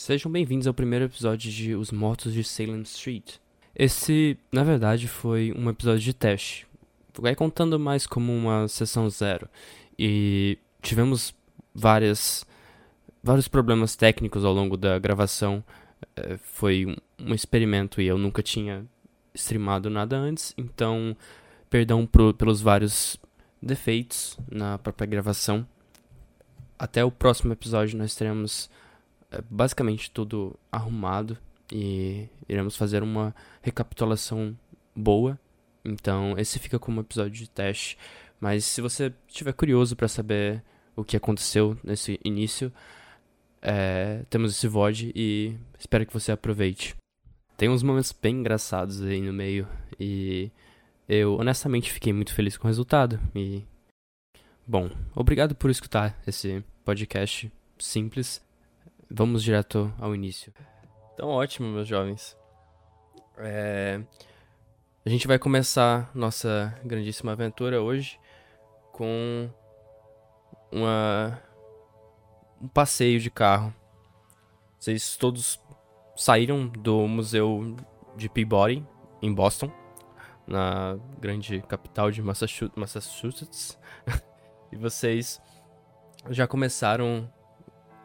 Sejam bem-vindos ao primeiro episódio de Os Mortos de Salem Street. Esse, na verdade, foi um episódio de teste. Vai contando mais como uma sessão zero. E tivemos várias, vários problemas técnicos ao longo da gravação. É, foi um, experimento e eu nunca tinha streamado nada antes, então perdão pro, pelos vários defeitos na própria gravação. Até o próximo episódio nós teremos basicamente tudo arrumado e iremos fazer uma recapitulação boa. Então, esse fica como episódio de teste. Mas se você estiver curioso para saber o que aconteceu nesse início, é, temos esse VOD e espero que você aproveite. Tem uns momentos bem engraçados aí no meio e eu honestamente fiquei muito feliz com o resultado. E bom, obrigado por escutar esse podcast simples. Vamos direto ao início. Então, ótimo, meus jovens. É... A gente vai começar nossa grandíssima aventura hoje com uma um passeio de carro. Vocês todos saíram do museu de Peabody em Boston, na grande capital de Massachusetts. e vocês já começaram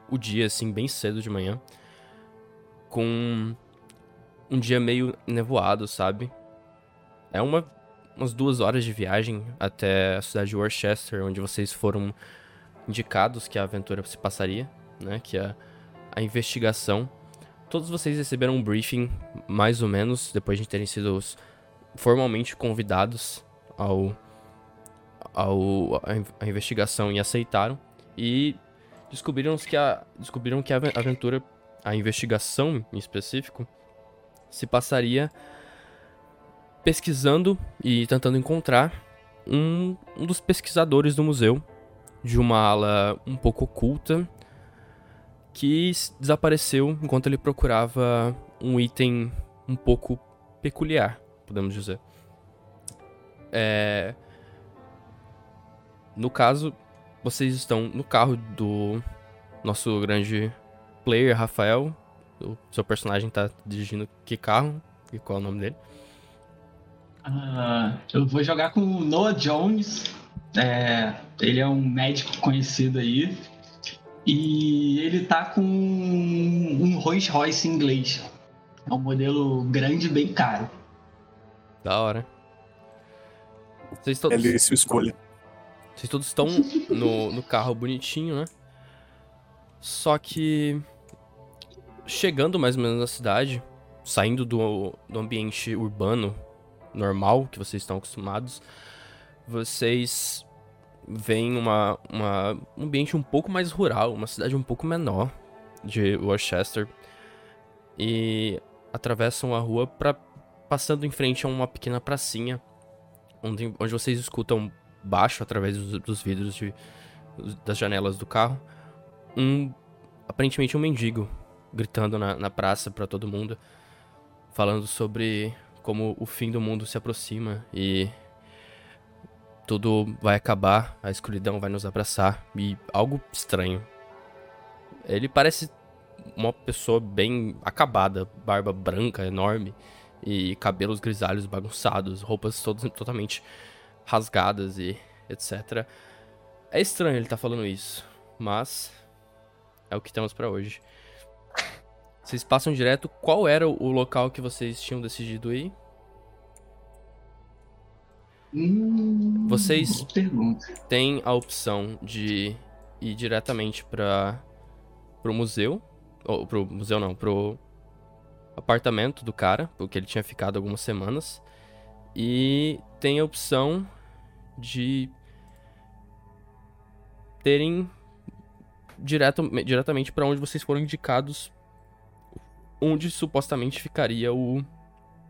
o dia assim bem cedo de manhã com um dia meio nevoado, sabe? É uma umas duas horas de viagem até a cidade de Worcester, onde vocês foram indicados que a aventura se passaria, né? Que a, a investigação. Todos vocês receberam um briefing, mais ou menos, depois de terem sido formalmente convidados ao, ao a, a investigação e aceitaram. E descobriram que a, descobriram que a aventura, a investigação em específico, se passaria pesquisando e tentando encontrar um, um dos pesquisadores do museu de uma ala um pouco oculta que desapareceu enquanto ele procurava um item um pouco peculiar, podemos dizer. É... No caso, vocês estão no carro do nosso grande player, Rafael. O seu personagem tá dirigindo que carro? E qual é o nome dele? Uh, eu vou jogar com o Noah Jones, é, ele é um médico conhecido aí. E ele tá com um Rolls Royce inglês. É um modelo grande e bem caro. Da hora. Vocês todos... Ele se escolha. Vocês todos estão no, no carro bonitinho, né? Só que. Chegando mais ou menos na cidade, saindo do, do ambiente urbano normal que vocês estão acostumados, vocês veem uma, uma, um ambiente um pouco mais rural, uma cidade um pouco menor de Worcester. E atravessam a rua para passando em frente a uma pequena pracinha, onde, onde vocês escutam baixo, através dos, dos vidros de, das janelas do carro, um aparentemente um mendigo gritando na, na praça para todo mundo, falando sobre como o fim do mundo se aproxima e tudo vai acabar, a escuridão vai nos abraçar e algo estranho. Ele parece uma pessoa bem acabada, barba branca enorme e cabelos grisalhos bagunçados, roupas todas totalmente rasgadas e etc. É estranho ele estar tá falando isso, mas é o que temos para hoje. Vocês passam direto. Qual era o local que vocês tinham decidido ir? Hum, Vocês têm a opção de ir diretamente para pro museu, ou pro museu não, pro apartamento do cara, porque ele tinha ficado algumas semanas, e tem a opção de terem direto, diretamente para onde vocês foram indicados, onde supostamente ficaria o,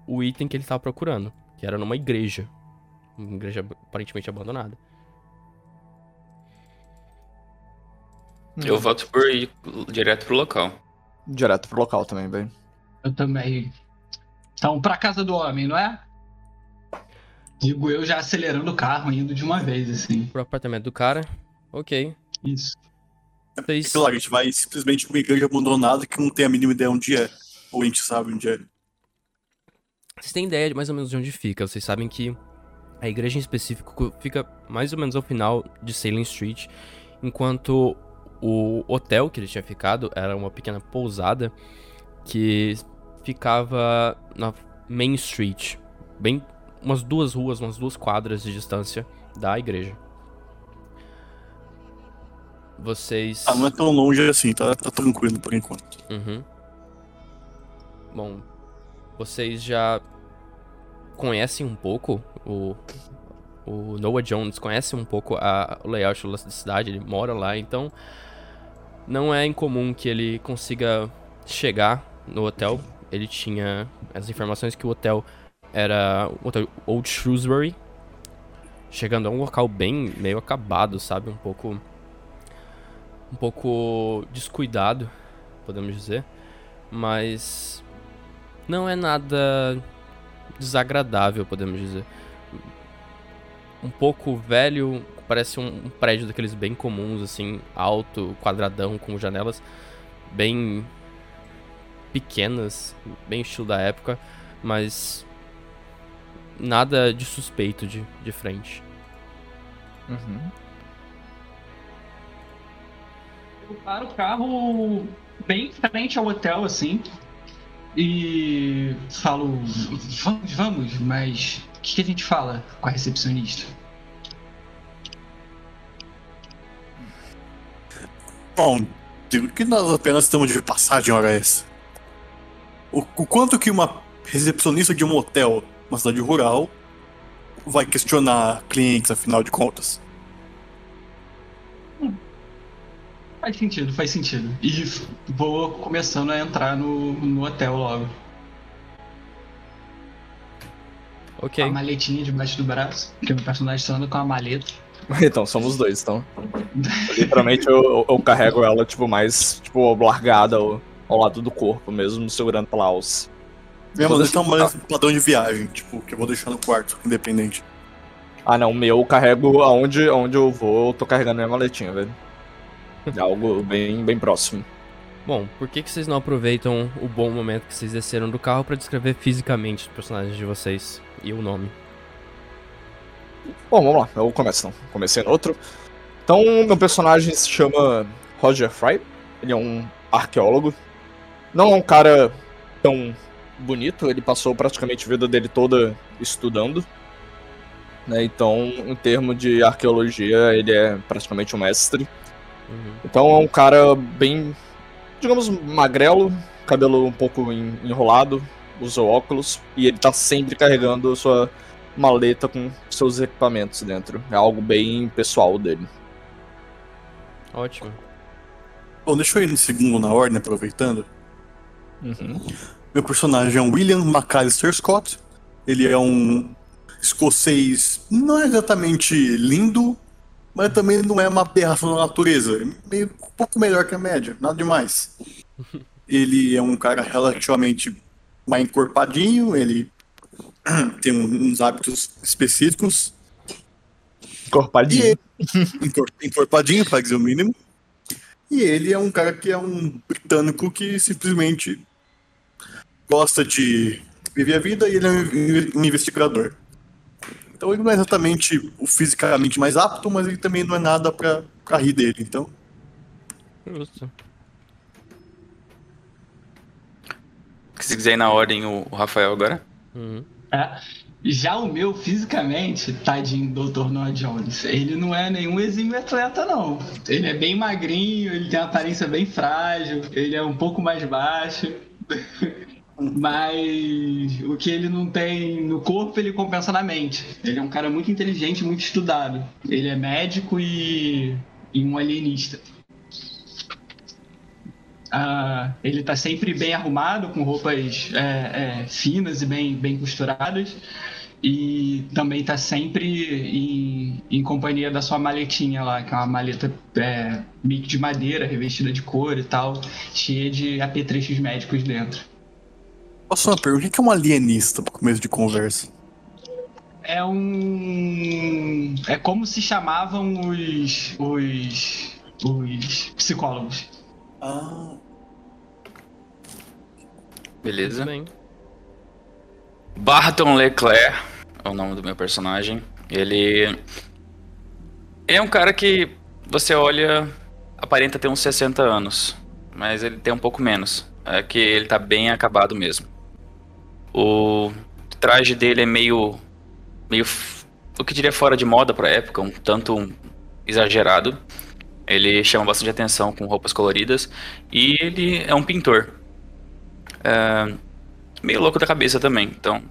o item que ele estava procurando, que era numa igreja. Uma igreja aparentemente abandonada. Eu voto por ir direto pro local. Direto pro local também, bem. Eu também. Então, pra casa do homem, não é? Digo eu já acelerando o carro, indo de uma vez, assim. Pro apartamento do cara. Ok. Isso. Vocês... Claro, a gente vai simplesmente pra uma igreja abandonada que não tem a mínima ideia onde é. Ou a gente sabe onde é. Vocês têm ideia de mais ou menos de onde fica. Vocês sabem que a igreja em específico fica mais ou menos ao final de Salem Street, enquanto o hotel que ele tinha ficado era uma pequena pousada que ficava na Main Street, bem umas duas ruas, umas duas quadras de distância da igreja. Vocês. Ah, não é tão longe assim, tá, tá tranquilo por enquanto. Uhum. Bom, vocês já conhecem um pouco o, o Noah Jones, conhece um pouco a, o layout da cidade, ele mora lá, então não é incomum que ele consiga chegar no hotel. Ele tinha as informações que o hotel era Old Shrewsbury, chegando a um local bem meio acabado, sabe, um pouco um pouco descuidado, podemos dizer, mas não é nada desagradável, podemos dizer. Um pouco velho, parece um prédio daqueles bem comuns, assim, alto, quadradão, com janelas bem pequenas, bem estilo da época, mas nada de suspeito de, de frente. Uhum. Eu paro o carro bem frente ao hotel, assim, e falo, vamos, vamos, mas o que, que a gente fala com a recepcionista? Bom, digo que nós apenas estamos de passagem hora essa. O, o quanto que uma recepcionista de um hotel, uma cidade rural, vai questionar clientes, afinal de contas? Faz sentido, faz sentido. E vou começando a entrar no, no hotel logo. Ok. Com a maletinha debaixo do braço, porque o meu personagem anda com a maleta. Então, somos dois, então. Literalmente eu, eu, carrego ela, tipo, mais, tipo, largada ao, ao lado do corpo mesmo, segurando pela alça. Minha maleta é uma padrão de viagem, tipo, que eu vou deixar no quarto, independente. Ah não, meu eu carrego aonde, aonde eu vou, eu tô carregando minha maletinha, velho. É algo bem, bem próximo. Bom, por que, que vocês não aproveitam o bom momento que vocês desceram do carro para descrever fisicamente os personagens de vocês e o nome? Bom, vamos lá, eu começo então. Comecei no outro. Então, meu personagem se chama Roger Fry. Ele é um arqueólogo. Não é um cara tão bonito, ele passou praticamente a vida dele toda estudando. Né? Então, em termos de arqueologia, ele é praticamente um mestre. Uhum. Então é um cara bem, digamos, magrelo, cabelo um pouco enrolado, usa óculos e ele tá sempre carregando sua maleta com seus equipamentos dentro. É algo bem pessoal dele. Ótimo. Bom, deixa eu ir no segundo na ordem, aproveitando. Uhum. Meu personagem é um William McAllister Scott. Ele é um escocês, não é exatamente lindo, mas também não é uma aberração da natureza. É meio, um pouco melhor que a média, nada demais. Ele é um cara relativamente mais encorpadinho, ele tem uns hábitos específicos. Encorpadinho. encorpadinho, para dizer o mínimo. E ele é um cara que é um britânico que simplesmente gosta de viver a vida e ele é um investigador. Então ele não é exatamente o fisicamente mais apto, mas ele também não é nada pra, pra rir dele, então. Justo. Se quiser ir na ordem, o Rafael agora. Uhum. É. Já o meu, fisicamente, tadinho Dr. Noah Jones, ele não é nenhum exímio atleta, não. Ele é bem magrinho, ele tem uma aparência bem frágil, ele é um pouco mais baixo. Mas o que ele não tem no corpo, ele compensa na mente. Ele é um cara muito inteligente, muito estudado. Ele é médico e, e um alienista. Ah, ele está sempre bem arrumado, com roupas é, é, finas e bem, bem costuradas. E também está sempre em, em, companhia da sua maletinha lá, que é uma maleta é, de madeira, revestida de couro e tal, cheia de apetrechos médicos dentro. Posso uma pergunta? O que é um alienista para começo de conversa? É um. É como se chamavam os. os os psicólogos. Ah. Beleza. Bem. Barton Leclerc é o nome do meu personagem. Ele. Ele é um cara que você olha, aparenta ter uns 60 anos, mas ele tem um pouco menos. É que ele tá bem acabado mesmo. O traje dele é meio. meio. o que diria fora de moda pra época, um tanto exagerado. Ele chama bastante atenção com roupas coloridas. E ele é um pintor. É, meio louco da cabeça também. Então,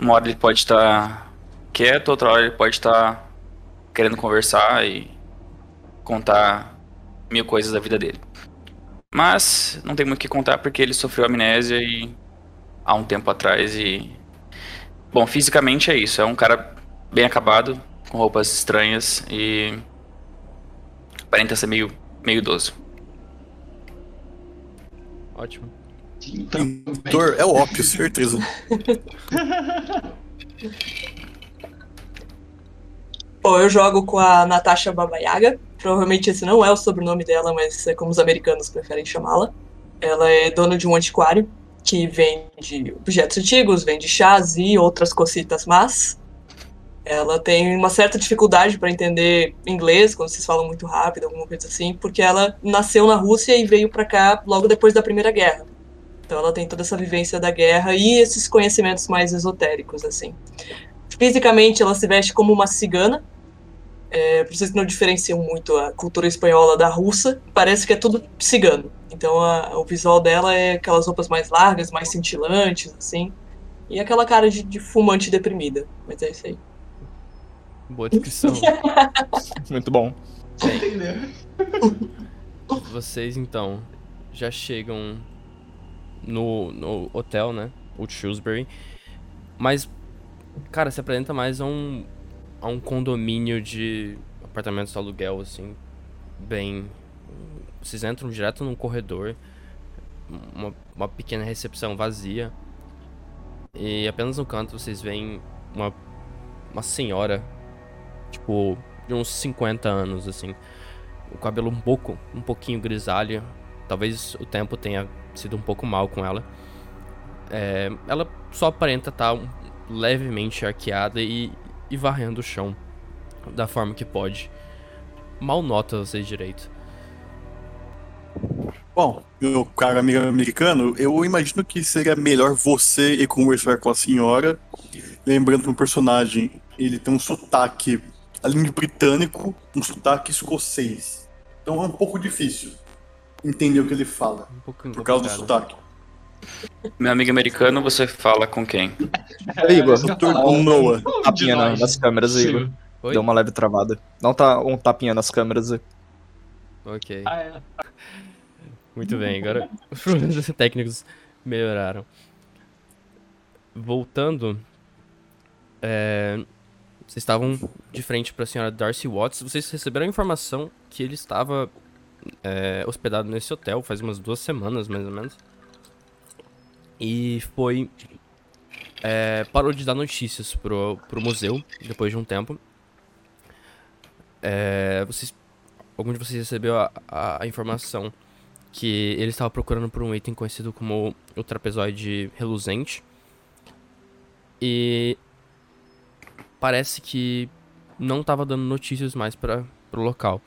uma hora ele pode estar quieto, outra hora ele pode estar querendo conversar e contar mil coisas da vida dele. Mas não tem muito o que contar porque ele sofreu amnésia e há um tempo atrás e bom, fisicamente é isso, é um cara bem acabado, com roupas estranhas e aparenta ser meio meio idoso. Ótimo. Pintor é o ópio, certeza. Bom, eu jogo com a Natasha Babayaga. Provavelmente esse não é o sobrenome dela, mas é como os americanos preferem chamá-la. Ela é dona de um antiquário que vende objetos antigos, vende chás e outras cositas más. Ela tem uma certa dificuldade para entender inglês quando vocês falam muito rápido, alguma coisa assim, porque ela nasceu na Rússia e veio para cá logo depois da Primeira Guerra. Então ela tem toda essa vivência da guerra e esses conhecimentos mais esotéricos assim. Fisicamente ela se veste como uma cigana, é, pra vocês que não diferenciam muito a cultura espanhola da russa, parece que é tudo cigano. Então a- o visual dela é aquelas roupas mais largas, mais cintilantes, assim. E aquela cara de, de fumante deprimida. Mas é isso aí. Boa descrição. Muito bom. Entendeu? Vocês então já chegam no, no hotel, né? O Shrewsbury. Mas, cara, se apresenta mais a um, a um condomínio de apartamentos de aluguel, assim. Bem. Vocês entram direto num corredor. Uma, uma pequena recepção vazia. E apenas no canto vocês veem uma, uma senhora, tipo, de uns 50 anos, assim o cabelo um pouco, um pouquinho grisalho. Talvez o tempo tenha sido um pouco mal com ela. É, ela só aparenta estar levemente arqueada e, e varrendo o chão da forma que pode. Mal nota vocês direito. Bom, meu cara amigo americano, eu imagino que seria melhor você ir conversar com a senhora. Lembrando que o personagem ele tem um sotaque, além de britânico, um sotaque escocês. Então é um pouco difícil entender o que ele fala, Um pouco por causa do sotaque. Meu amigo americano, você fala com quem? Aí, Igor, Doutor falar. Noah. Um tapinha na- nas câmeras aí, Sim. Igor. Oi? Deu uma leve travada. Não tá um tapinha nas câmeras aí. Ok. Ah, é. Muito bem, agora os problemas técnicos melhoraram. Voltando, é, vocês estavam de frente para a senhora Darcy Watts. Vocês receberam a informação que ele estava é, hospedado nesse hotel faz umas duas semanas, mais ou menos. E foi. é, parou de dar notícias pro, pro museu depois de um tempo. É, vocês, algum de vocês recebeu a, a- informação que ele estava procurando por um item conhecido como o trapezoide reluzente. E parece que não estava dando notícias mais para o local.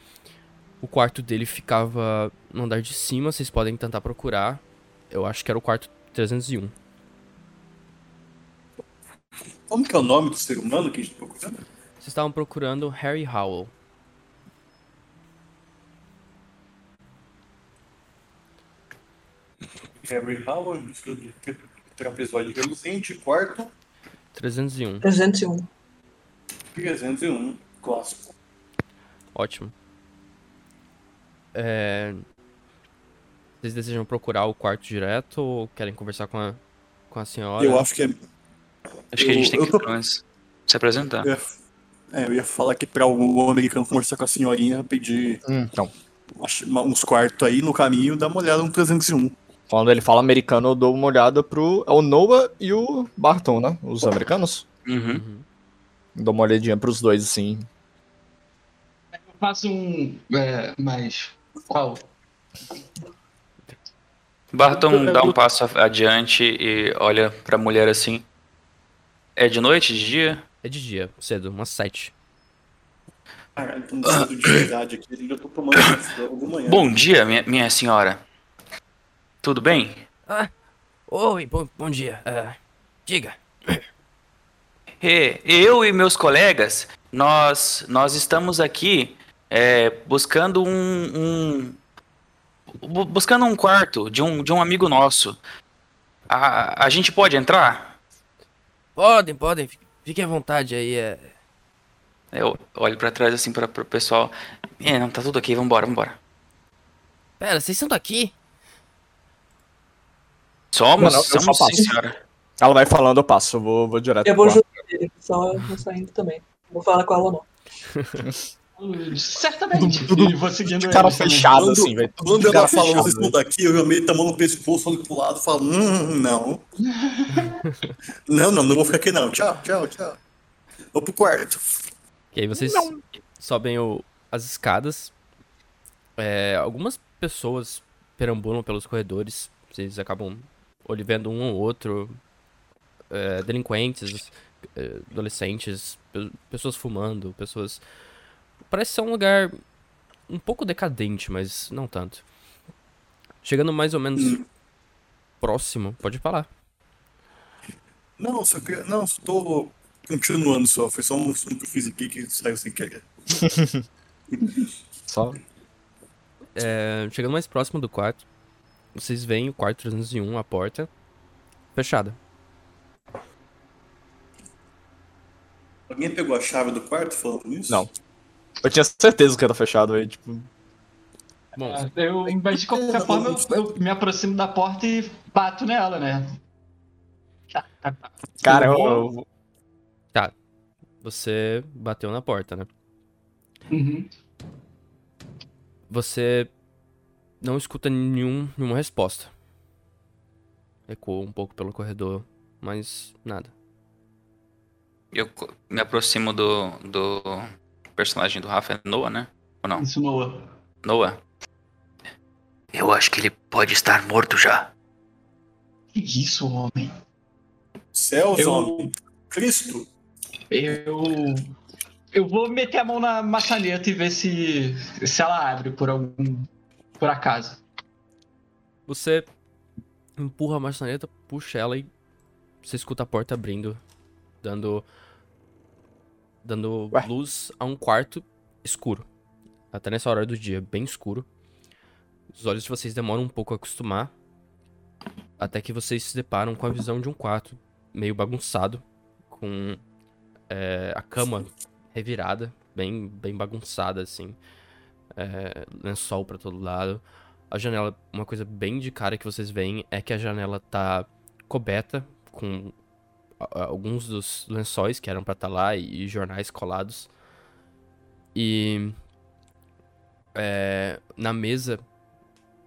O quarto dele ficava no andar de cima, vocês podem tentar procurar. Eu acho que era o quarto 301. Como que é o nome do ser humano que a gente tá procurando? Vocês estavam procurando Harry Howell. Harry do trapezoide reluzente, quarto 301. 301. 301, clássico. Ótimo. É... Vocês desejam procurar o quarto direto ou querem conversar com a, com a senhora? Eu acho que é. Acho que a gente Eu- tem eu que tô- menos se apresentar. Eu ia, é, eu ia falar que para o americano conversar com a senhorinha, pedir Então, umas- uns quartos aí no caminho, dá uma olhada no 301. quando ele fala americano, eu dou uma olhada pro. É o Noah e o Barton, né? Os americanos. Uhum. Uhum. Dou uma olhadinha pros dois, assim. faço um. É, mas. Qual? Barton dá um passo adiante e olha pra mulher assim. É de noite, de dia? É de dia, cedo, umas sete. Caralho, tô sendo de verdade aqui, eu já tô tomando logo manhã. Bom dia, minha, minha senhora. Tudo bem? Ah, oi, bom, bom dia. Ah, diga. E, eu e meus colegas, nós, nós estamos aqui é, buscando um, um- buscando um quarto de um, de um amigo nosso. A, a gente pode entrar? Podem, podem, fi- fiquem à vontade aí. É... Eu olho pra trás assim para pro pessoal. É, não, tá tudo aqui, vambora, vambora. Pera, vocês são daqui? Somos, Não, somos sim, passo. senhora. Ela vai falando, eu passo, eu vou, vou direto. Eu vou junto dele, só eu vou saindo também. Não vou falar com ela, não. Certamente. Tudo- e vou seguindo de cara também. fechado, Quando- assim, velho. Quando ela estão velho. daqui, eu meio tomando o pescoço, olho pro lado, falo, hum, não. não, não, não vou ficar aqui não. Tchau, tchau, tchau. Vou pro quarto. E aí vocês sobem o- as escadas. É, algumas pessoas perambulam pelos corredores. Vocês acabam olh- vendo um ou outro. é, delinquentes, é, adolescentes, pe- pessoas fumando, pessoas. Parece ser um lugar um pouco decadente, mas não tanto. Chegando mais ou menos próximo, pode falar. Não, só que, não, só tô continuando só. Foi só um som que eu fiz aqui que saiu sem querer. Só. É, chegando mais próximo do quarto, vocês veem o quarto 301, a porta fechada. Alguém pegou a chave do quarto falando nisso? Não. Eu tinha certeza que era fechado aí, tipo. Bom, Ah, Eu, mas de qualquer forma, eu, eu me aproximo da porta e bato nela, né? Cara, eu, eu- você bateu na porta, né? Uhum. Você não escuta nenhum, nenhuma resposta. Ecoa um pouco pelo corredor, mas nada. Eu me aproximo do, do personagem do Rafa, é Noah, né? Ou não? Isso, Noah. Noah. Eu acho que ele pode estar morto já. Que isso, homem? Céus, Eu- homem. Cristo. Eu. Eu vou meter a mão na maçaneta e ver se, se ela abre por algum. por acaso. Você empurra a maçaneta, puxa ela e você escuta a porta abrindo, dando dando Ué? luz a um quarto escuro. Até nessa hora do dia, bem escuro. Os olhos de vocês demoram um pouco a acostumar, até que vocês se deparam com a visão de um quarto meio bagunçado, com é, a cama revirada, bem bem bagunçada assim, é, lençol pra todo lado. A janela, uma coisa bem de cara que vocês veem é que a janela tá coberta com alguns dos lençóis que eram pra estar lá e, e jornais colados. E é, na mesa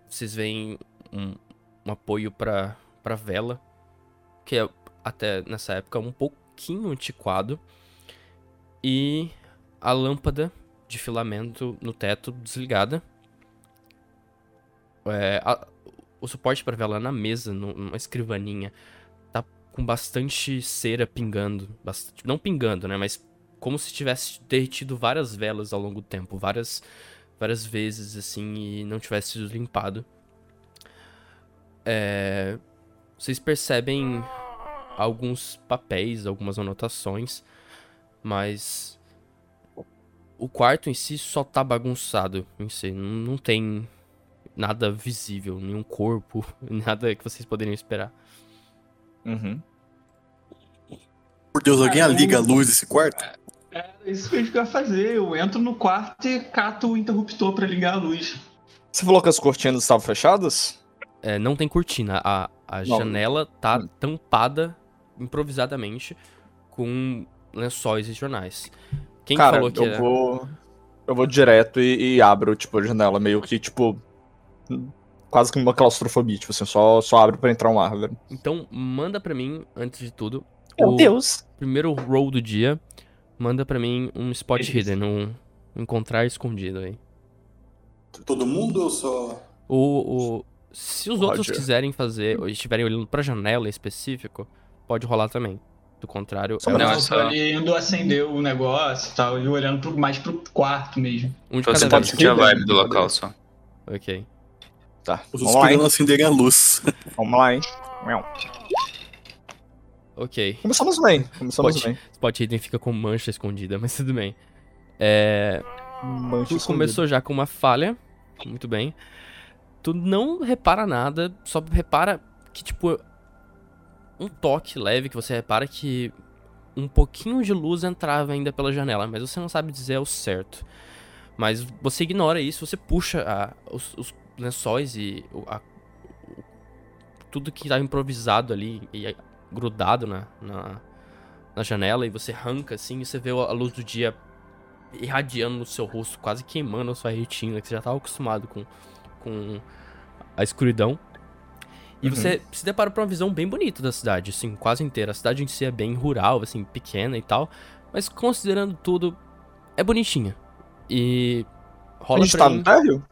vocês veem um, um apoio pra, pra vela, que é até nessa época um pouquinho antiquado. E a lâmpada de filamento no teto desligada. É, a- o suporte para vela na mesa, nu- numa escrivaninha, tá com bastante cera pingando. bastante- não pingando, né? Mas como se tivesse derretido várias velas ao longo do tempo. Várias, várias vezes, assim, e não tivesse sido limpado. É, vocês percebem alguns papéis, algumas anotações, mas o quarto em si só tá bagunçado em si, não, não tem nada visível, nenhum corpo, nada que vocês poderiam esperar. Uhum. Por Deus, alguém Ah, liga a luz desse quarto? É isso que eu ia fazer. Eu entro no quarto e cato o interruptor pra ligar a luz. Você falou que as cortinas estavam fechadas? É, não tem cortina, a, a Não. janela tá Hum. tampada improvisadamente com lençóis e jornais. Quem Cara, falou que eu era... vou. Eu vou direto e, e abro, tipo, a janela, meio que, tipo. Quase que uma claustrofobia, tipo assim, só, só abre pra entrar um ar, velho. Então, manda pra mim, antes de tudo, Meu o Deus! primeiro roll do dia, manda pra mim um spot Beleza. hidden, um, Encontrar escondido aí. Todo mundo ou só. O, o, se os outros Roger. quiserem fazer, ou estiverem olhando pra janela em específico, pode rolar também. Do contrário, Só é Não, Eu só- tô ali indo acender o negócio e tal, e olhando pro- mais pro quarto mesmo. um de Você cada pode vez. sentir a vibe do local só. Ok. Tá, Os querendo acenderem a luz. Vamos lá, hein? Ok. Começamos bem, começamos Pode. bem. Spot Hidden fica com mancha escondida, mas tudo bem. É, Mancha Tu escondida. começou já com uma falha. Muito bem. Tu não repara nada, só repara que, tipo, um toque leve que você repara que um pouquinho de luz entrava ainda pela janela, mas você não sabe dizer ao certo. Mas você ignora isso, você puxa a- os, os lençóis e a- o- tudo que tá improvisado ali e grudado na, na, na janela e você arranca assim e você vê a luz do dia irradiando no seu rosto, quase queimando a sua retina, que você já estava acostumado com, com a escuridão. E Uhum. você se depara com uma visão bem bonita da cidade, assim, quase inteira. A cidade em si é bem rural, assim, pequena e tal, mas considerando tudo, é bonitinha. E A rola gente pra tá mim... no térreo?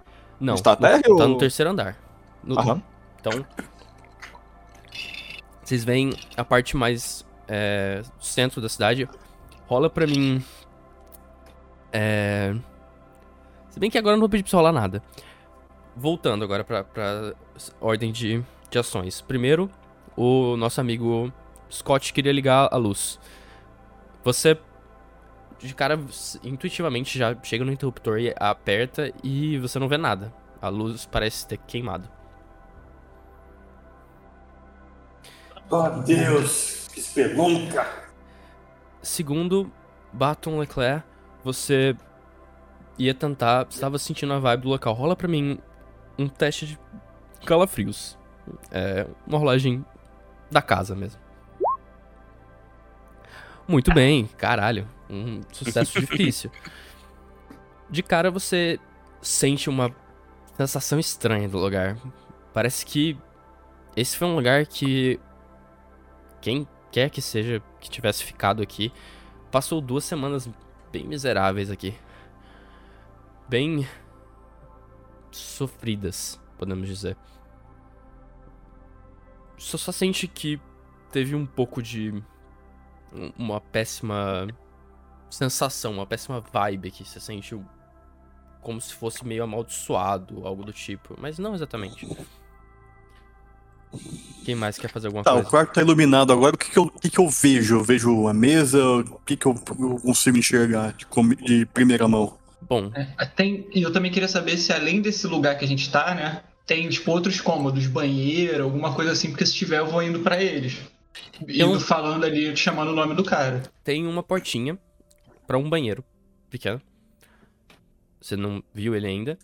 Não, gente tá no- térreo tá ou- no terceiro andar. No- Aham. então, vocês veem a parte mais é, centro da cidade. Rola pra mim. É... Se bem que agora eu não vou pedir pra você rolar nada. Voltando agora pra, pra ordem de, de ações. Primeiro, o nosso amigo Scott queria ligar a luz. Você, de cara, intuitivamente já chega no interruptor e aperta e você não vê nada. A luz parece ter queimado. Oh, Deus, que espelunca. Segundo, Baton Leclerc, você ia tentar. Você estava sentindo a vibe do local. Rola pra mim um teste de calafrios. É uma rolagem da casa mesmo. Muito bem, caralho. Um sucesso difícil. De cara você sente uma sensação estranha do lugar. Parece que esse foi um lugar que quem quer que seja que tivesse ficado aqui passou duas semanas bem miseráveis aqui. Bem sofridas, podemos dizer. Só sente que teve um pouco de um- uma péssima sensação, uma péssima vibe aqui. Você sente o- como se fosse meio amaldiçoado, algo do tipo, mas não exatamente. Quem mais quer fazer alguma Tá, o coisa? quarto tá iluminado agora. O que que eu, o que que eu vejo? Eu vejo a mesa? O que que eu, eu consigo enxergar de, de primeira mão? Bom, Tem, e eu também queria saber se além desse lugar que a gente tá, né, tem tipo outros cômodos, banheiro, alguma coisa assim, porque se tiver eu vou indo pra eles. Indo Eu- falando ali, chamando o nome do cara. tem uma portinha pra um banheiro pequeno. Você não viu ele ainda.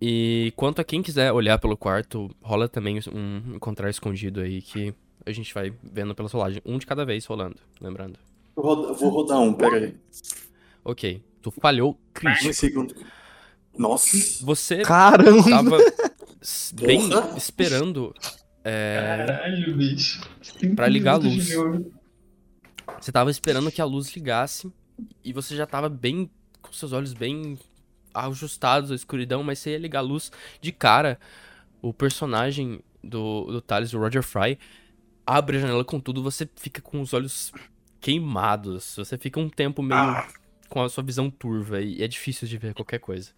E quanto a quem quiser olhar pelo quarto, rola também um encontrar escondido aí que a gente vai vendo pela rolagem. Um de cada vez rolando, lembrando. Eu vou, vou rodar um, pera aí. Ok, tu falhou crítico. Um segundo. Nossa. Você Caramba! tava bem Porra. esperando. é, Caralho, bicho. Pra ligar a luz. Você tava esperando que a luz ligasse e você já tava bem com seus olhos bem ajustados à escuridão, mas você ia ligar a luz de cara. O personagem do, do Thales, o Roger Fry, abre a janela com tudo, você fica com os olhos queimados. Você fica um tempo meio Ah. com a sua visão turva e é difícil de ver qualquer coisa.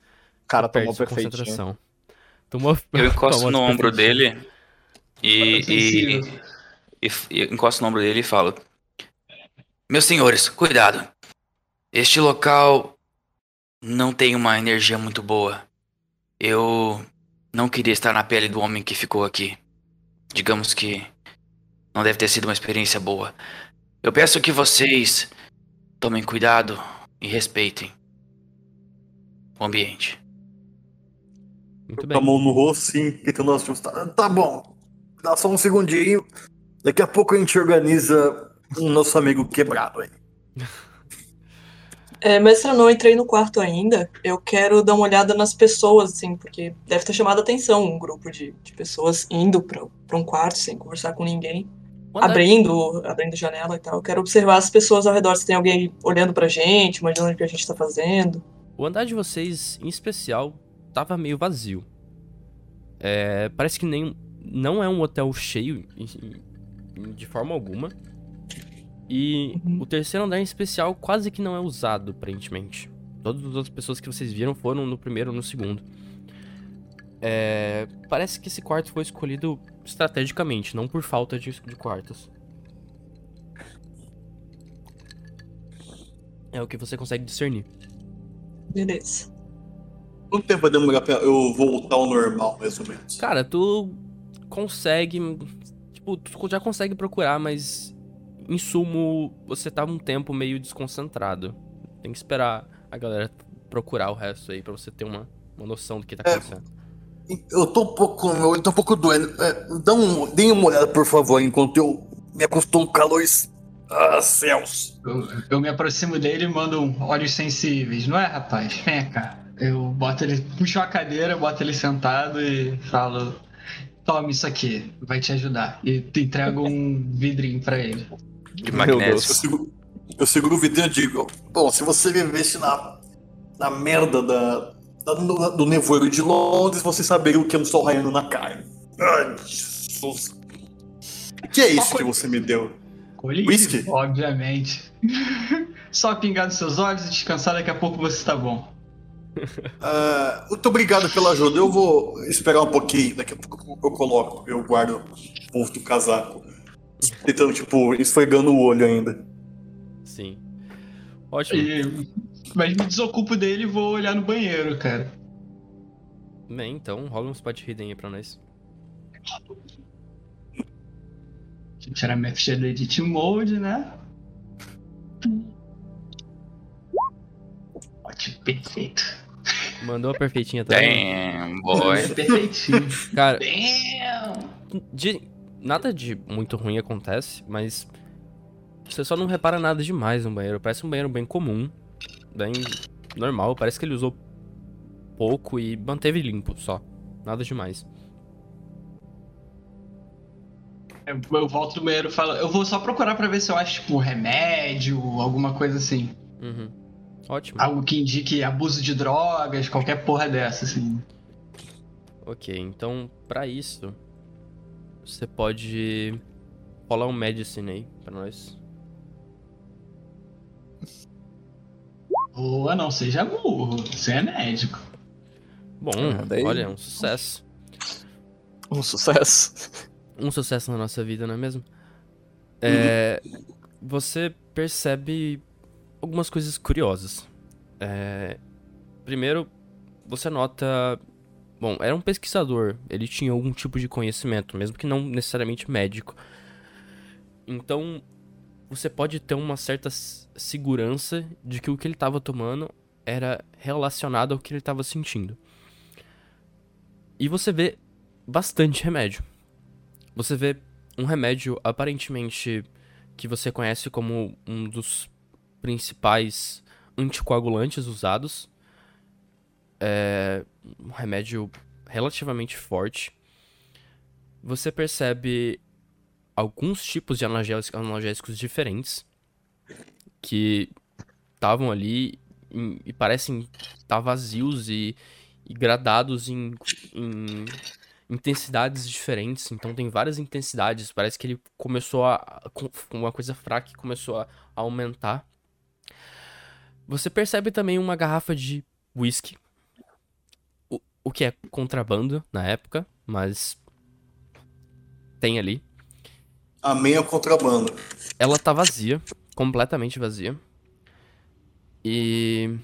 Cara, Você tomou concentração. Tomou, Eu encosto tomou no ombro dele e, e, Sensível. e, e encosto no ombro dele e falo: Meus senhores, cuidado. Este local não tem uma energia muito boa. Eu não queria estar na pele do homem que ficou aqui. Digamos que não deve ter sido uma experiência boa. Eu peço que vocês tomem cuidado e respeitem o ambiente. Muito Com bem. a mão no rosto, sim, tentando ajustar. Tá bom. Dá só um segundinho. Daqui a pouco a gente organiza um nosso amigo quebrado aí. É, mestre, eu não entrei no quarto ainda. Eu quero dar uma olhada nas pessoas, assim, porque deve ter chamado a atenção um grupo de, de pessoas indo pra, pra um quarto sem conversar com ninguém, andar- abrindo, abrindo janela e tal. Eu quero observar as pessoas ao redor, se tem alguém olhando pra gente, imaginando o que a gente tá fazendo. o andar de vocês, em especial, tava meio vazio. É, parece que nem, não é um hotel cheio de forma alguma. E uhum. o terceiro andar em especial quase que não é usado, aparentemente. Todas as outras pessoas que vocês viram foram no primeiro ou no segundo. É, parece que esse quarto foi escolhido estrategicamente, não por falta de, de quartos. É o que você consegue discernir. Beleza. Quanto tempo vai demorar pra eu voltar ao normal, mais ou menos? Cara, tu consegue. Tipo, tu já consegue procurar, mas. Em sumo, você tá um tempo meio desconcentrado. Tem que esperar a galera procurar o resto aí pra você ter uma, uma noção do que tá é, acontecendo. É, eu tô um pouco. Eu tô um pouco doendo. É, dá um, dê uma olhada, por favor, enquanto eu me acostumo com calores ah, céus! Eu, eu, me aproximo dele e mando um olhos sensíveis, não é, rapaz? Vem cá. Eu boto ele, puxo a cadeira, boto ele sentado e falo: Toma isso aqui, vai te ajudar. E te entrego um vidrinho pra ele. De magnésio. Eu seguro, eu seguro o vidrinho e digo: Bom, se você vivesse na, na merda da, da do, do nevoeiro de Londres, você saberia o que é um sol raiando na carne. Ai, Jesus. O que é isso que você me deu? Whisky? Obviamente. Só pingar nos seus olhos e descansar, daqui a pouco você está bom. Uh, muito obrigado pela ajuda. Eu vou esperar um pouquinho. Daqui a pouco eu coloco, eu guardo o ponto do casaco. Tentando, tipo, esfregando o olho ainda. Sim. Ótimo. E, mas me desocupo dele e vou olhar no banheiro, cara. Bem, então rola um spot hidden aí pra nós. Deixa eu tirar minha ficha do Edit Mode, né? Ótimo, perfeito. Mandou a perfeitinha também. Damn, boy. Perfeitinho. Cara, Damn. De, nada de muito ruim acontece, mas você só não repara nada demais no banheiro. Parece um banheiro bem comum, bem normal. Parece que ele usou pouco e manteve limpo só. Nada demais. Eu volto do banheiro e falo, eu vou só procurar pra ver se eu acho, tipo, remédio, alguma coisa assim. Uhum. Ótimo. Algo que indique abuso de drogas, qualquer porra dessa, assim. Ok, então, pra isso, você pode rolar um medicine aí pra nós. Boa, não seja burro, você é médico. Bom, ah, daí... olha, um sucesso. Um sucesso um sucesso na nossa vida, não é mesmo? É, você percebe algumas coisas curiosas. É, primeiro, você nota. Bom, era um pesquisador, ele tinha algum tipo de conhecimento, mesmo que não necessariamente médico. Então, você pode ter uma certa segurança de que o que ele estava tomando era relacionado ao que ele estava sentindo. E você vê bastante remédio você vê um remédio aparentemente que você conhece como um dos principais anticoagulantes usados. É um remédio relativamente forte. Você percebe alguns tipos de analgésicos, diferentes que estavam ali e, parecem estar tá vazios e, e gradados em, em intensidades diferentes, então tem várias intensidades. Parece que ele começou a. com uma coisa fraca e começou a aumentar. Você percebe também uma garrafa de whisky. O, que é contrabando na época, mas. Tem ali. A meia contrabando. Ela tá vazia, completamente vazia. E.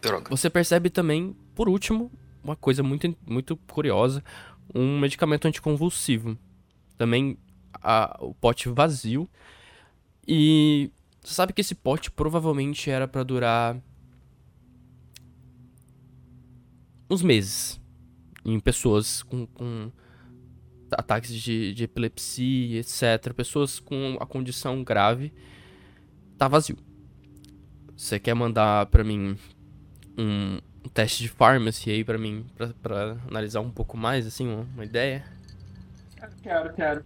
Droga. Você percebe também, por último, uma coisa muito, muito curiosa, um medicamento anticonvulsivo. Também a, o pote vazio. E você sabe que esse pote provavelmente era para durar uns meses em pessoas com, com ataques de, de, epilepsia, etc. Pessoas com a condição grave. Tá vazio. Você quer mandar para mim um, teste de pharmacy aí pra mim, pra, pra analisar um pouco mais, assim, uma, uma ideia? Quero, quero.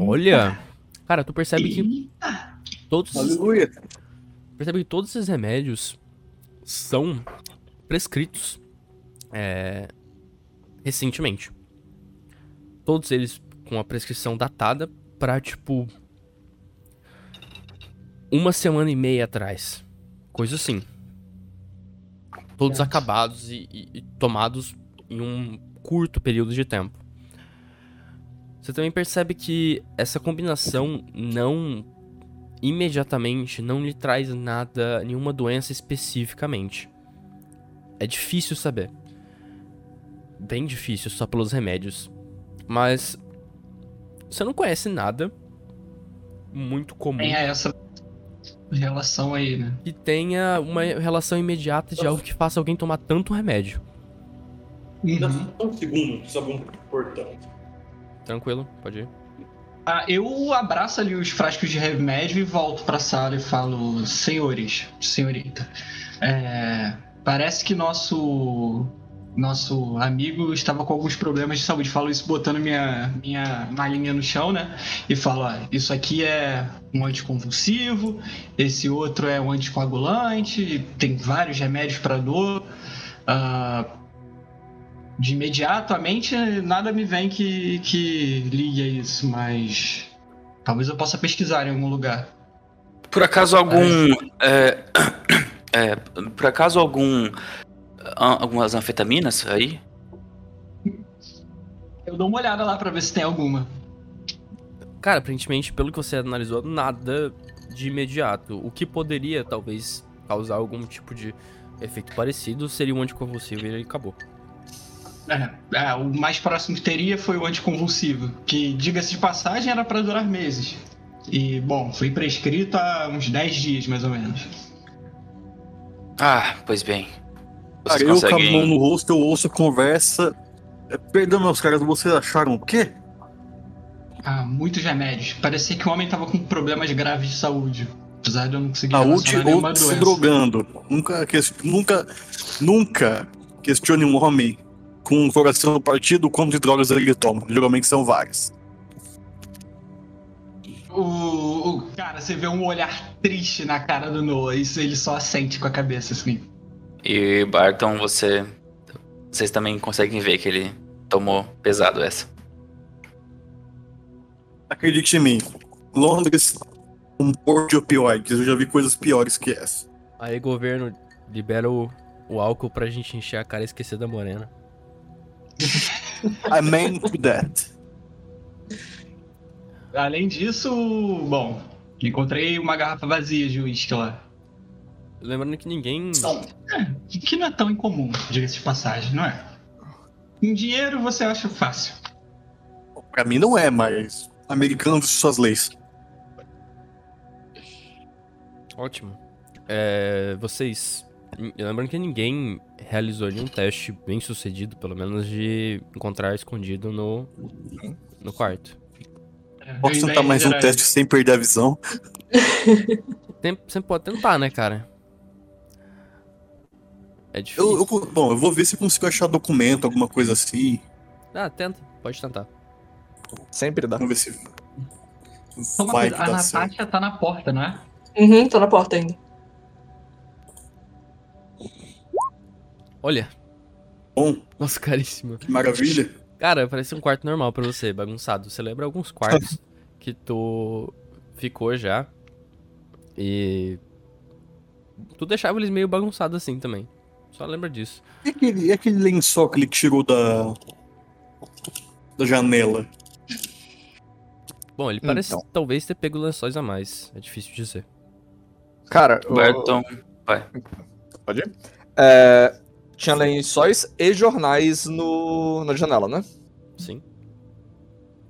Olha! Cara, tu percebe que todos, Aleluia. percebe que todos esses remédios são prescritos é, recentemente. Todos eles com a prescrição datada pra, tipo, uma semana e meia atrás. Coisa assim. Todos acabados e, e, e tomados em um curto período de tempo. Você também percebe que essa combinação não imediatamente não lhe traz nada, nenhuma doença especificamente. É difícil saber. Bem difícil só pelos remédios. Mas você não conhece nada muito comum Tem essa relação aí, né? que tenha uma relação imediata de algo que faça alguém tomar tanto remédio. Um segundo, só um portão. Tranquilo, pode ir. Ah, eu abraço ali os frascos de remédio e volto pra sala e falo, senhores, senhorita, é, parece que nosso nosso amigo estava com alguns problemas de saúde. Falo isso botando minha, minha malinha no chão, né? E falo, isso aqui é um anticonvulsivo, esse outro é um anticoagulante, tem vários remédios para dor. Ah, de imediato, a mente, nada me vem que, que ligue a isso, mas talvez eu possa pesquisar em algum lugar. Por acaso algum. É, é, por acaso algum. a- Algumas anfetaminas aí? Eu dou uma olhada lá pra ver se tem alguma. Cara, aparentemente, pelo que você analisou, nada de imediato. O que poderia, talvez, causar algum tipo de efeito parecido seria um anticonvulsivo e ele acabou. É, é, o mais próximo que teria foi o anticonvulsivo, que, diga-se de passagem, era pra durar meses. E, bom, foi prescrito há uns 10 dias, mais ou menos. Ah, pois bem. Vocês eu com a mão no rosto, eu ouço a conversa. É, Perdão, meus caras, vocês acharam o quê? Ah, muitos remédios. Parecia que o homem tava com problemas graves de saúde. Apesar de eu não conseguir Saúde ou se drogando. Nunca, nunca, nunca questione um homem com um coração partido quanto de drogas ele toma. Geralmente são várias. O, o- cara, você vê um olhar triste na cara do Noah. Isso ele só assente com a cabeça, assim. E Barton, você. Vocês também conseguem ver que ele tomou pesado essa. Acredite em mim. Londres, um porto de opioides. Eu já vi coisas piores que essa. Aí, governo, libera o, o álcool pra gente encher a cara e esquecer da morena. I meant that. Além disso, bom, encontrei uma garrafa vazia de uísque lá. Lembrando que ninguém. É, que não é tão incomum, diga-se de passagem, não é? Em dinheiro você acha fácil. Pra mim não é, mas americanos e suas leis. Ótimo. É, vocês. Lembrando que ninguém realizou nenhum teste bem sucedido, pelo menos, de encontrar escondido no, no quarto. Posso A tentar mais um teste sem perder a visão? Tem, você pode tentar, né, cara? É difícil. Eu, eu- bom, eu vou ver se eu consigo achar documento, alguma coisa assim. Ah, tenta. Pode tentar. Sempre dá. Vamos ver se. Vai coisa, a. Natasha tá na porta, não é? Uhum, tô na porta ainda. Olha. Bom, Nossa, caríssima. que maravilha. Cara, parece um quarto normal pra você, bagunçado. Você lembra alguns quartos que tu ficou já. E. Tu deixava eles meio bagunçados assim também. Só lembra disso. E aquele, e aquele lençol que ele tirou da. da janela? Bom, ele parece Então. talvez ter pego lençóis a mais. É difícil dizer. Cara, o- Barton. pode ir? É, tinha lençóis e jornais no, na janela, né? Sim.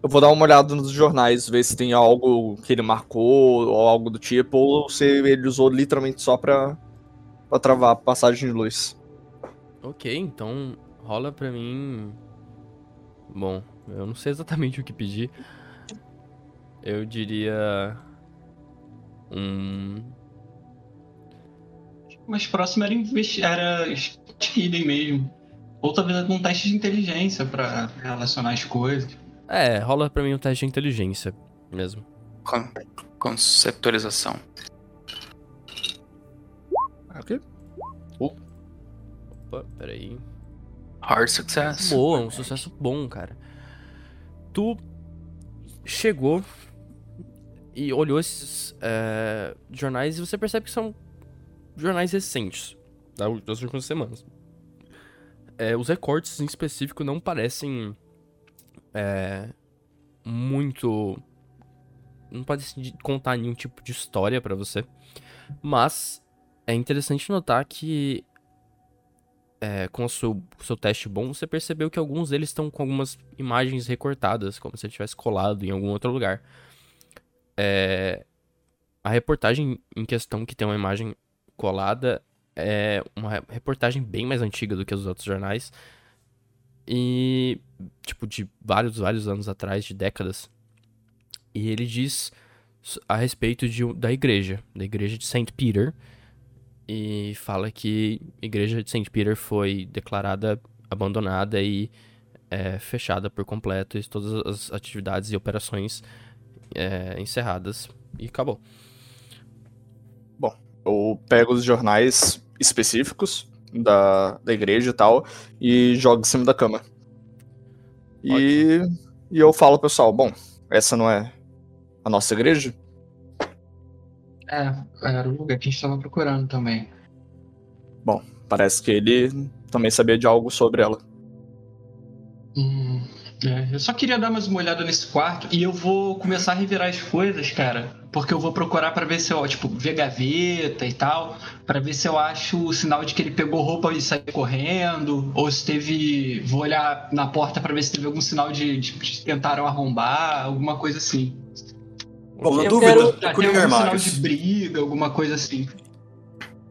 Eu vou dar uma olhada nos jornais, ver se tem algo que ele marcou ou algo do tipo, ou se ele usou literalmente só pra, pra travar a passagem de luz. Ok, então rola pra mim. Bom, eu não sei exatamente o que pedir. Eu diria. Um mais próximo era, era hidden mesmo. Ou talvez algum teste de inteligência para relacionar as coisas. É, rola pra mim um teste de inteligência mesmo. Con conceptualização. Ah, ok. Uh. Opa, peraí. Hard success. Boa, um sucesso bom, cara. Tu chegou e olhou esses é, jornais e você percebe que são jornais recentes, das últimas semanas. É, os recortes em específico não parecem é, muito. Não parecem contar nenhum tipo de história para você. Mas é interessante notar que é, com o seu, seu teste bom, você percebeu que alguns deles estão com algumas imagens recortadas, como se ele tivesse colado em algum outro lugar. É, a reportagem em questão, que tem uma imagem colada, é uma reportagem bem mais antiga do que os outros jornais. E, tipo, de vários, vários anos atrás, de décadas. E ele diz a respeito de, da igreja, da igreja de St. Peter, e fala que a igreja de St. Peter foi declarada abandonada e é, fechada por completo, e todas as atividades e operações é, encerradas, e acabou. Eu pego os jornais específicos da, da igreja e tal, e jogo em cima da cama. E, e eu falo, pessoal, bom, essa não é a nossa igreja? É, era o lugar que a gente estava procurando também. Bom, parece que ele também sabia de algo sobre ela. Hum, é, eu só queria dar mais uma olhada nesse quarto e eu vou começar a revirar as coisas, cara. Porque eu vou procurar para ver se eu, tipo, ver gaveta e tal, para ver se eu acho o sinal de que ele pegou roupa e saiu correndo, ou se teve. Vou olhar na porta para ver se teve algum sinal de, de, de tentaram arrombar, alguma coisa assim. Bom, na Eu dúvida, quero- algum sinal de briga, alguma coisa assim.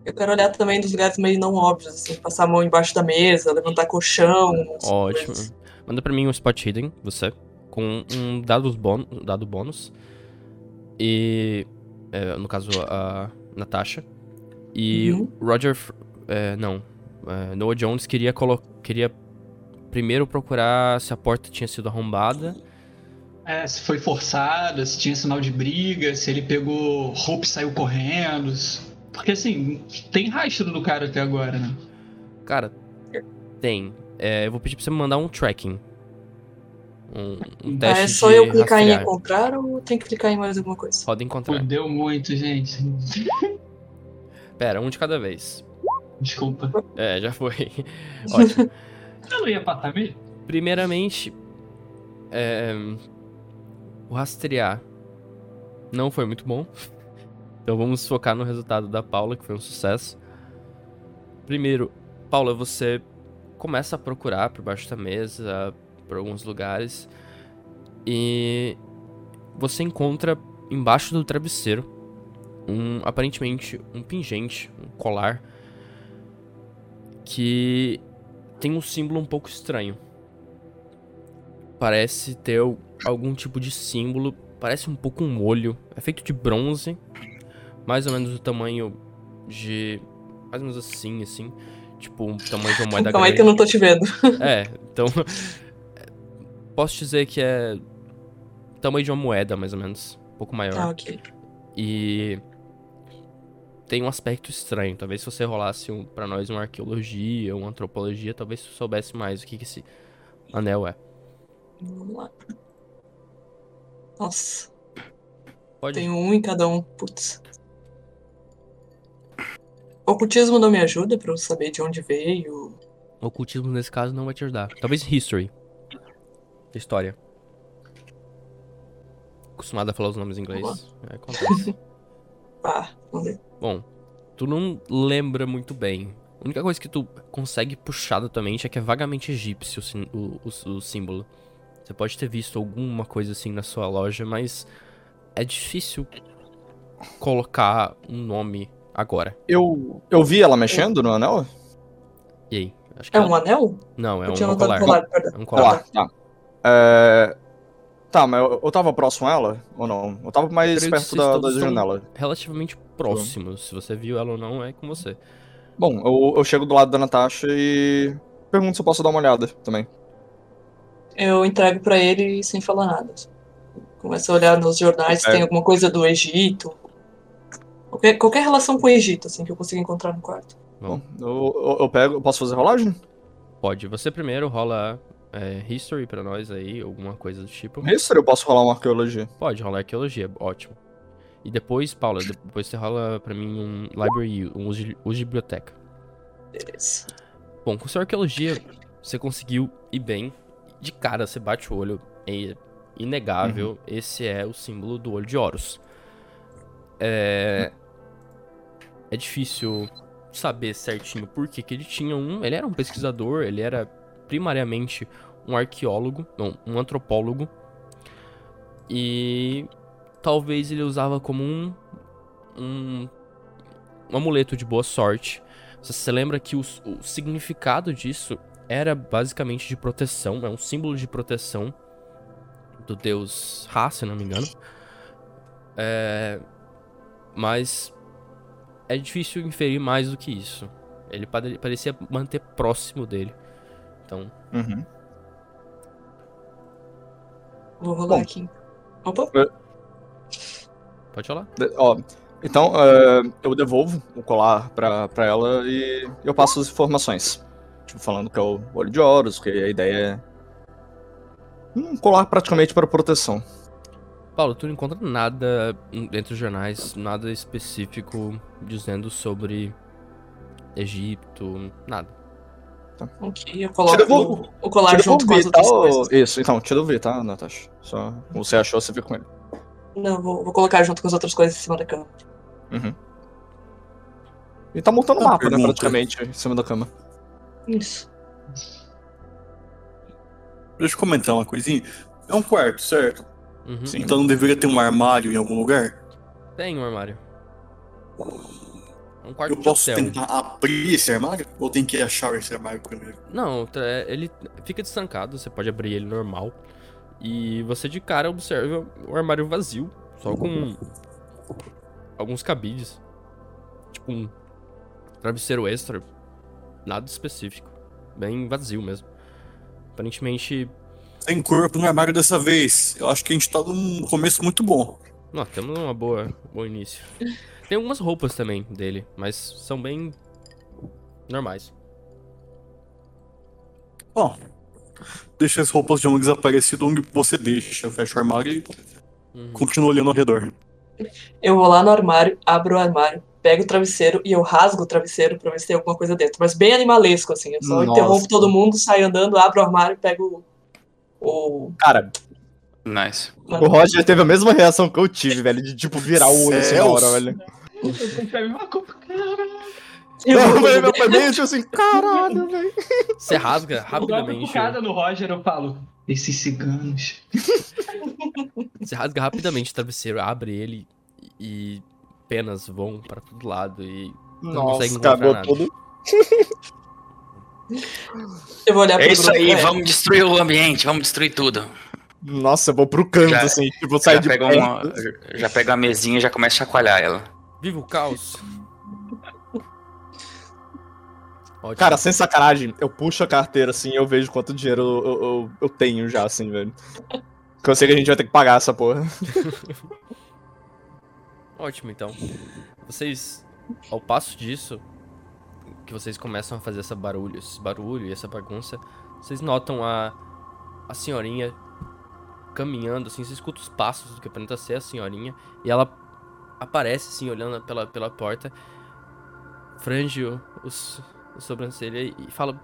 Eu quero olhar também dos lugares meio não óbvios, assim, passar a mão embaixo da mesa, levantar colchão. Ótimo. coisas. Manda pra mim um spot hidden, você, com um dado, bônus, dado bônus. E. é, no caso, a Natasha. E Uhum. Roger. É, não. é, Noah Jones queria, queria primeiro procurar se a porta tinha sido arrombada. É, se foi forçada, se tinha sinal de briga, se ele pegou roupa e saiu correndo. Porque assim, tem rastro do cara até agora, né? Cara, tem. É, eu vou pedir pra você me mandar um tracking. Um, um teste É só de eu clicar em rastrear. encontrar ou tem que clicar em mais alguma coisa? Roda encontrar. Fudeu muito, gente. Pera, um de cada vez. Desculpa. É, já foi. Ótimo. Eu não ia passar mesmo? Primeiramente, é, o rastrear não foi muito bom. Então vamos focar no resultado da Paula, que foi um sucesso. Primeiro, Paula, você começa a procurar por baixo da mesa, por alguns lugares, e você encontra embaixo do travesseiro um aparentemente um pingente, um colar que tem um símbolo um pouco estranho. Parece ter al- algum tipo de símbolo, parece um pouco um olho, é feito de bronze, mais ou menos do tamanho de mais ou menos assim, assim, tipo um tamanho de uma moeda Calma aí que eu grande. não tô te vendo. É, então. Posso dizer que é. Tamanho de uma moeda, mais ou menos. Um pouco maior. Ah, ok. E. Tem um aspecto estranho. Talvez se você rolasse um, pra nós uma arqueologia, uma antropologia, talvez você soubesse mais o que, que esse anel é. Vamos lá. Nossa, Pode. tem um em cada um. Putz. Ocultismo não me ajuda pra eu saber de onde veio. Ocultismo nesse caso não vai te ajudar. Talvez history. História. Acostumado a falar os nomes em inglês. É, acontece. Ah, vamos ver. Bom, tu não lembra muito bem. A única coisa que tu consegue puxar da tua mente é que é vagamente egípcio o, o- o símbolo. Você pode ter visto alguma coisa assim na sua loja, mas é difícil colocar um nome agora. Eu, eu vi ela mexendo no anel? E aí? Acho que É ela- um anel? Não, é eu um tinha notado colar. colar, perdão. É um colar. Colar, tá. É... Tá, mas eu, eu tava próximo a ela ou não? Eu tava mais que perto da, da janela. Relativamente próximos. Se você viu ela ou não, é com você. Bom, eu, eu chego do lado da Natasha e pergunto se eu posso dar uma olhada também. Eu entrego pra ele sem falar nada. Começo a olhar nos jornais se É. tem alguma coisa do Egito. Qualquer, qualquer relação com o Egito, assim, que eu consiga encontrar no quarto. Bom, eu, eu, eu pego. Eu posso fazer rolagem? Pode. Você primeiro rola é, History pra nós aí, alguma coisa do tipo. History eu posso rolar uma arqueologia? Pode rolar arqueologia, ótimo. E depois, Paula, depois você rola pra mim um Library, um uso de, uso de biblioteca. Beleza. Bom, com sua arqueologia, você conseguiu ir bem. De cara, você bate o olho, é inegável, uhum. esse é o símbolo do olho de Horus. É. É difícil saber certinho por que, ele tinha um. Ele era um pesquisador, ele era primariamente um arqueólogo, não, um antropólogo. E talvez ele usava como um, um, um amuleto de boa sorte. Você se lembra que o, o significado disso era basicamente de proteção, é um símbolo de proteção do deus Ra, se não me engano. É, mas é difícil inferir mais do que isso. Ele parecia manter próximo dele. Então. Uhum. Vou rolar Bom, aqui. Opa! Pode falar. Ó, então, uh, eu devolvo o colar pra, pra ela e eu passo as informações. Tipo, falando que é o olho de Horus, que a ideia é um colar praticamente para proteção. Paulo, tu não encontra nada entre os jornais, nada específico dizendo sobre Egito, nada. Tá. Ok, eu coloco o, o colar junto com as outras tá, coisas. Isso, então, te devolvi, tá, Natasha? Só você achou, você fica com ele. Não, vou, vou colocar junto com as outras coisas em cima da cama. Uhum. E tá montando o mapa, né, pergunta. né, praticamente, em cima da cama. Isso. Deixa eu comentar uma coisinha. É um quarto, certo? Uhum. Então não deveria ter um armário em algum lugar? Tem um armário. É um quarto Eu posso hotel. tentar abrir esse armário? Ou tem que achar esse armário primeiro? Não, ele fica destrancado, você pode abrir ele normal. E você de cara observa o armário vazio, só com alguns cabides. Tipo um travesseiro extra. Nada específico. Bem vazio mesmo. Aparentemente. Sem corpo no armário dessa vez. Eu acho que a gente tá num começo muito bom. Nós temos uma boa, bom início. Tem algumas roupas também dele, mas são bem normais. Bom, deixa as roupas de um desaparecido onde você deixa, fecha o armário e uhum. continua olhando ao redor. Eu vou lá no armário, abro o armário, pego o travesseiro e eu rasgo o travesseiro pra ver se tem alguma coisa dentro. Mas bem animalesco, assim. Eu só Nossa. interrompo todo mundo, saio andando, abro o armário e pego o. Cara. Nice. O Roger teve a mesma reação que eu tive, velho, de tipo virar o olho assim na hora, velho. Eu, velho, meu pai bem assim, caralho, velho. Você rasga rapidamente. Eu no Roger, eu falo, esses ciganos. Você rasga rapidamente o travesseiro, abre ele e penas vão para todo lado e não Nossa, consegue encontrar nada. Todo. Eu vou olhar é isso aí, é. vamos destruir o ambiente, vamos destruir tudo. Nossa, eu vou pro canto, já, assim, tipo, sair de pega uma, Já pega a mesinha e já começa a chacoalhar ela. Viva o caos! Ótimo. Cara, sem sacanagem, eu puxo a carteira assim e eu vejo quanto dinheiro eu, eu, eu, tenho já, assim, velho. Porque eu sei que a gente vai ter que pagar essa porra. Ótimo, então. Vocês, ao passo disso, que vocês começam a fazer essa barulho, esse barulho e essa bagunça, vocês notam a, a senhorinha caminhando, assim, você escuta os passos do que aparenta ser a senhorinha, e ela aparece, assim, olhando pela, pela porta, frange os, os sobrancelha e fala...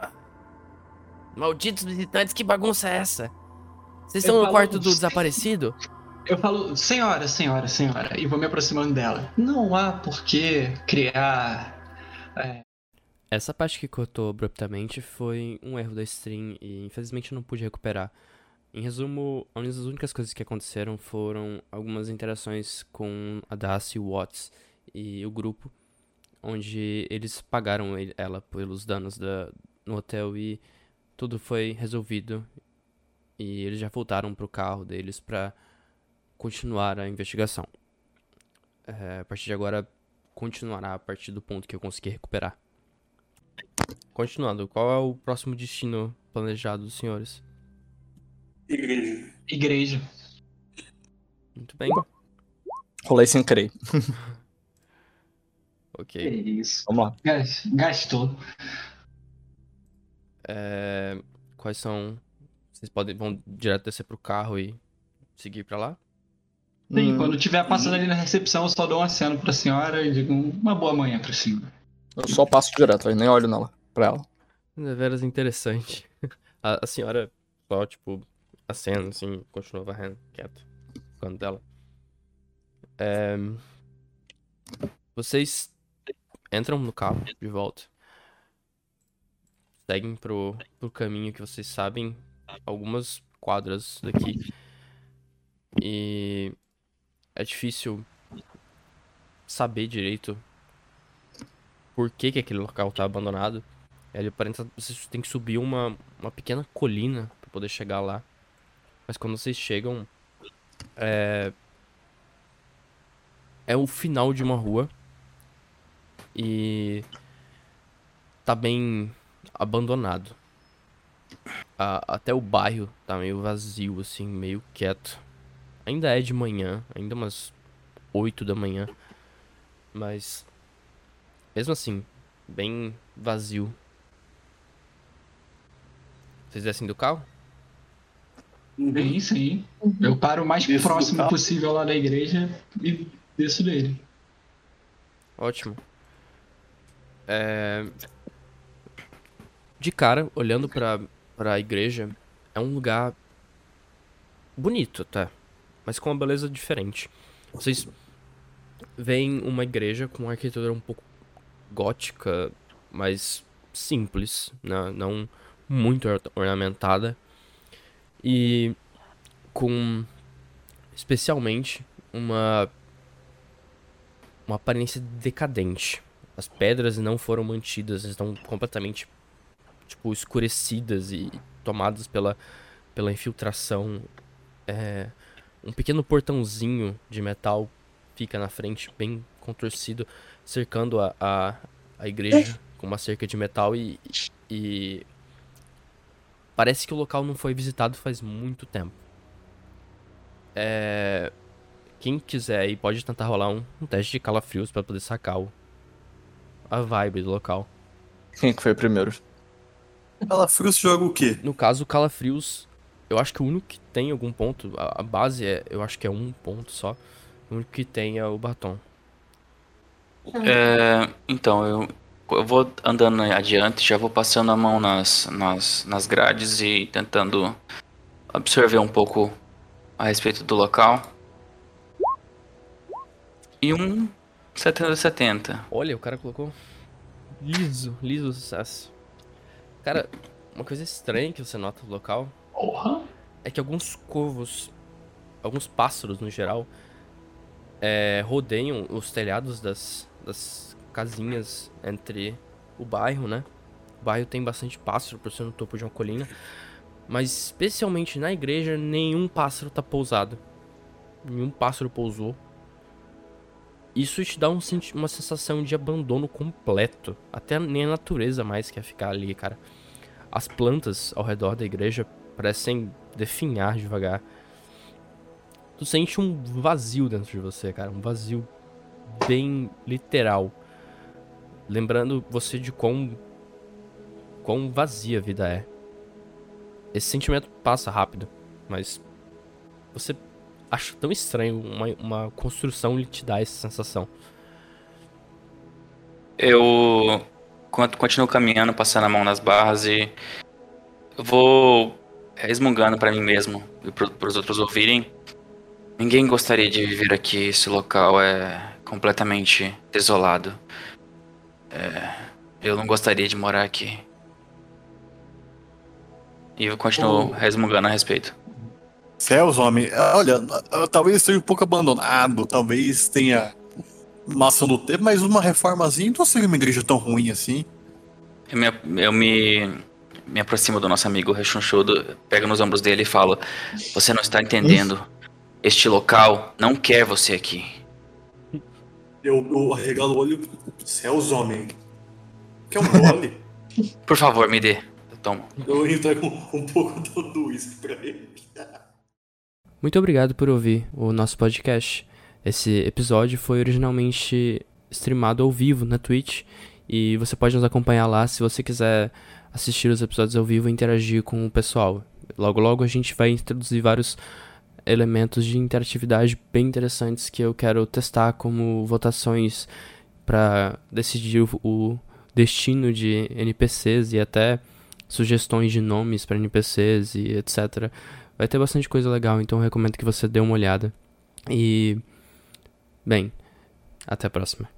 Ah, malditos visitantes, que bagunça é essa? Vocês estão no quarto do desaparecido? Eu falo, senhora, senhora, senhora, e vou me aproximando dela. Não há por que criar. É... Essa parte que cortou abruptamente foi um erro da stream e infelizmente eu não pude recuperar. Em resumo, as únicas coisas que aconteceram foram algumas interações com a Darcy Watts e o grupo, onde eles pagaram ela pelos danos da, no hotel e tudo foi resolvido. E eles já voltaram pro carro deles pra continuar a investigação. É, a partir de agora, continuará a partir do ponto que eu conseguir recuperar. Continuando, qual é o próximo destino planejado dos senhores? Igreja. Igreja. Muito bem. Rolei sem crer. Ok. Que isso. Vamos lá. Gas- Gastou. É, quais são. Vocês podem vão direto descer pro carro e seguir pra lá? Sim, Hum, quando tiver passando ali na recepção, eu só dou um aceno pra senhora e digo uma boa manhã pra senhora. Eu só passo direto, aí nem olho nela, pra ela. É veras interessante. A, a senhora só, tipo, acena, assim, continua varrendo, quieto, ficando dela. É, vocês entram no carro de volta. Seguem pro, pro caminho que vocês sabem algumas quadras daqui. E é difícil saber direito por que, que aquele local tá abandonado. Ele aparenta vocês têm que subir uma, uma pequena colina para poder chegar lá. Mas quando vocês chegam, é é o final de uma rua e tá bem abandonado. Até o bairro tá meio vazio assim, meio quieto. Ainda é de manhã, ainda umas 8 da manhã, mas mesmo assim, bem vazio. Vocês descem do carro? Bem, sim. Eu paro o mais Desço próximo possível lá da igreja e desço dele. Ótimo. É... De cara, olhando pra, pra igreja, é um lugar bonito, tá? Mas com uma beleza diferente. Vocês veem uma igreja com uma arquitetura um pouco gótica, mas simples, né? não muito or- ornamentada. E com especialmente uma uma aparência decadente. As pedras não foram mantidas, estão completamente tipo escurecidas e tomadas pela pela infiltração. É, um pequeno portãozinho de metal fica na frente, bem contorcido, cercando a, a, a igreja com uma cerca de metal e, e parece que o local não foi visitado faz muito tempo. É, quem quiser aí pode tentar rolar um, um teste de calafrios pra poder sacar o, a vibe do local. Quem que foi primeiro? Ela Frios joga o quê? No caso, calafrios, eu acho que o único que tem algum ponto, a, a base é, eu acho que é um ponto só. O único que tem é o batom. É, então, eu, eu vou andando adiante, já vou passando a mão nas, nas, nas grades e tentando absorver um pouco a respeito do local. E um 70-70. Olha, o cara colocou liso, liso sucesso. Cara, uma coisa estranha que você nota no local Porra! é que alguns corvos, alguns pássaros no geral, é, rodeiam os telhados das, das casinhas entre o bairro, né? O bairro tem bastante pássaro por ser no topo de uma colina, mas especialmente na igreja nenhum pássaro tá pousado. Nenhum pássaro pousou. Isso te dá um, uma sensação de abandono completo. Até nem a natureza mais quer ficar ali, cara. As plantas ao redor da igreja parecem definhar devagar. Tu sente um vazio dentro de você, cara. Um vazio bem literal. Lembrando você de quão, quão vazia a vida é. Esse sentimento passa rápido, mas você acha tão estranho uma, uma construção lhe te dá essa sensação. Eu con- continuo caminhando, passando a mão nas barras e vou resmungando pra mim mesmo e pro, pros outros ouvirem. Ninguém gostaria de viver aqui, esse local é completamente desolado. É, eu não gostaria de morar aqui. E eu continuo Oh. resmungando a respeito. Céus, homem. Olha, talvez esteja um pouco abandonado, talvez tenha massa no tempo, mas uma reformazinha não seria uma igreja tão ruim assim. Eu me, eu me, me aproximo do nosso amigo rechonchudo, pego nos ombros dele e falo: Você não está entendendo. Este local não quer você aqui. Eu, eu arregalo o olho. Céus, homem. Quer um gole? Por favor, me dê. Eu tomo. eu entrego um, um pouco do, do uísque pra ele. Muito obrigado por ouvir o nosso podcast. Esse episódio foi originalmente streamado ao vivo na Twitch e você pode nos acompanhar lá se você quiser assistir os episódios ao vivo e interagir com o pessoal. Logo logo a gente vai introduzir vários elementos de interatividade bem interessantes que eu quero testar como votações para decidir o, o, destino de NPCs e até sugestões de nomes para NPCs e etc. Vai ter bastante coisa legal, então recomendo que você dê uma olhada. E bem, até a próxima.